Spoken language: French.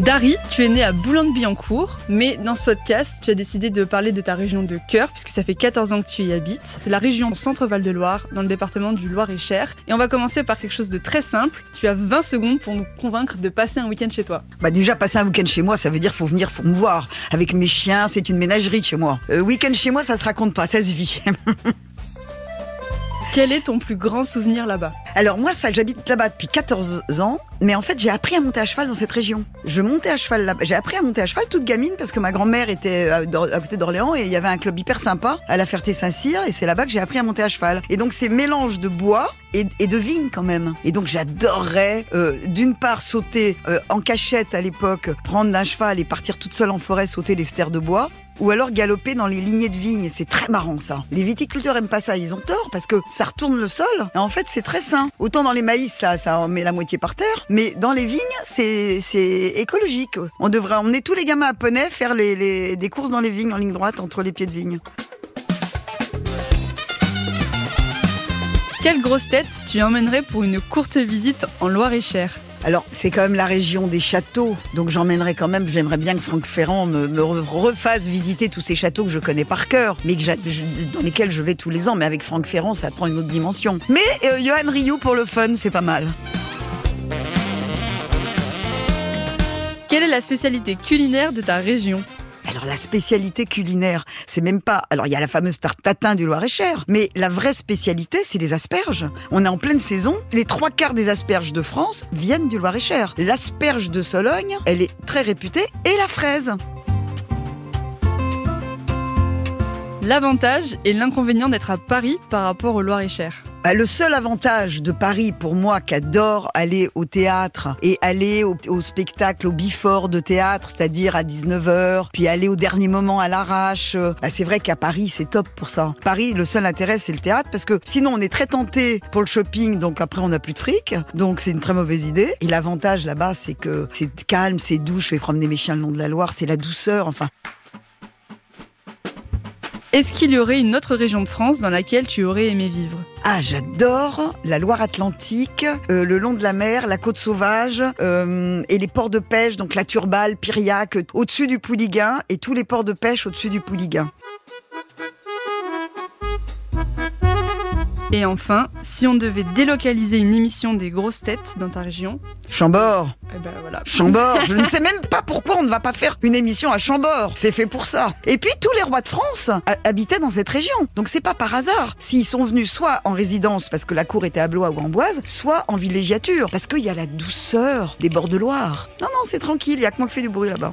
Dari, tu es né à Boulogne-Billancourt, mais dans ce podcast, tu as décidé de parler de ta région de cœur, puisque ça fait 14 ans que tu y habites. C'est la région Centre-Val de Loire, dans le département du Loir-et-Cher. Et on va commencer par quelque chose de très simple. Tu as 20 secondes pour nous convaincre de passer un week-end chez toi. Bah déjà, passer un week-end chez moi, ça veut dire faut venir, faut me voir. Avec mes chiens, c'est une ménagerie chez moi. Euh, week-end chez moi, ça se raconte pas, ça se vit. Quel est ton plus grand souvenir là-bas? Alors moi, ça, j'habite là-bas depuis 14 ans, mais en fait, j'ai appris à monter à cheval dans cette région. Je montais à cheval là J'ai appris à monter à cheval toute gamine parce que ma grand-mère était à, à côté d'Orléans et il y avait un club hyper sympa à la Ferté-Saint-Cyr et c'est là-bas que j'ai appris à monter à cheval. Et donc, c'est mélange de bois et, de vigne quand même. Et donc, j'adorerais euh, d'une part sauter euh, en cachette à l'époque, prendre un cheval et partir toute seule en forêt sauter les stères de bois ou alors galoper dans les lignées de vignes. C'est très marrant ça. Les viticulteurs aiment pas ça, ils ont tort parce que ça retourne le sol. Et en fait, c'est très sain. Autant dans les maïs, ça, en met la moitié par terre, mais dans les vignes, c'est c'est écologique. On devrait emmener tous les gamins à Poney faire des courses dans les vignes en ligne droite entre les pieds de vigne. Quelle grosse tête tu emmènerais pour une courte visite en Loire-et-Cher alors, c'est quand même la région des châteaux, donc j'emmènerai quand même, j'aimerais bien que Franck Ferrand me, refasse visiter tous ces châteaux que je connais par cœur, mais dans lesquels je vais tous les ans. Mais avec Franck Ferrand, ça prend une autre dimension. Mais euh, Johan Rioux pour le fun, c'est pas mal. Quelle est la spécialité culinaire de ta région? Alors la spécialité culinaire, c'est même pas. Alors il y a la fameuse tarte tatin du Loir-et-Cher, mais la vraie spécialité, c'est les asperges. On est en pleine saison. Les trois quarts des asperges de France viennent du Loir-et-Cher. L'asperge de Sologne, elle est très réputée, et la fraise. L'avantage et l'inconvénient d'être à Paris par rapport au Loir-et-Cher bah, le seul avantage de Paris pour moi qui adore aller au théâtre et aller au, spectacle, au before de théâtre, c'est-à-dire à 19h, puis aller au dernier moment à l'arrache, bah, c'est vrai qu'à Paris c'est top pour ça. Paris, le seul intérêt c'est le théâtre parce que sinon on est très tenté pour le shopping, donc après on n'a plus de fric, donc c'est une très mauvaise idée. Et l'avantage là-bas c'est que c'est calme, c'est doux, je vais promener mes chiens le long de la Loire, c'est la douceur, enfin. Est-ce qu'il y aurait une autre région de France dans laquelle tu aurais aimé vivre? Ah, j'adore la Loire-Atlantique, euh, le long de la mer, la côte sauvage euh, et les ports de pêche, donc la Turballe, Piriac, au-dessus du Pouliguen et tous les ports de pêche au-dessus du Pouliguen. Et enfin, si on devait délocaliser une émission des grosses têtes dans ta région Chambord eh ben voilà. Chambord Je ne sais même pas pourquoi on ne va pas faire une émission à Chambord. C'est fait pour ça. Et puis tous les rois de France habitaient dans cette région. Donc c'est pas par hasard. S'ils sont venus soit en résidence parce que la cour était à Blois ou Amboise, soit en villégiature. Parce qu'il y a la douceur des bords de Loire. Non, non, c'est tranquille, il y a que moi qui fais du bruit là-bas.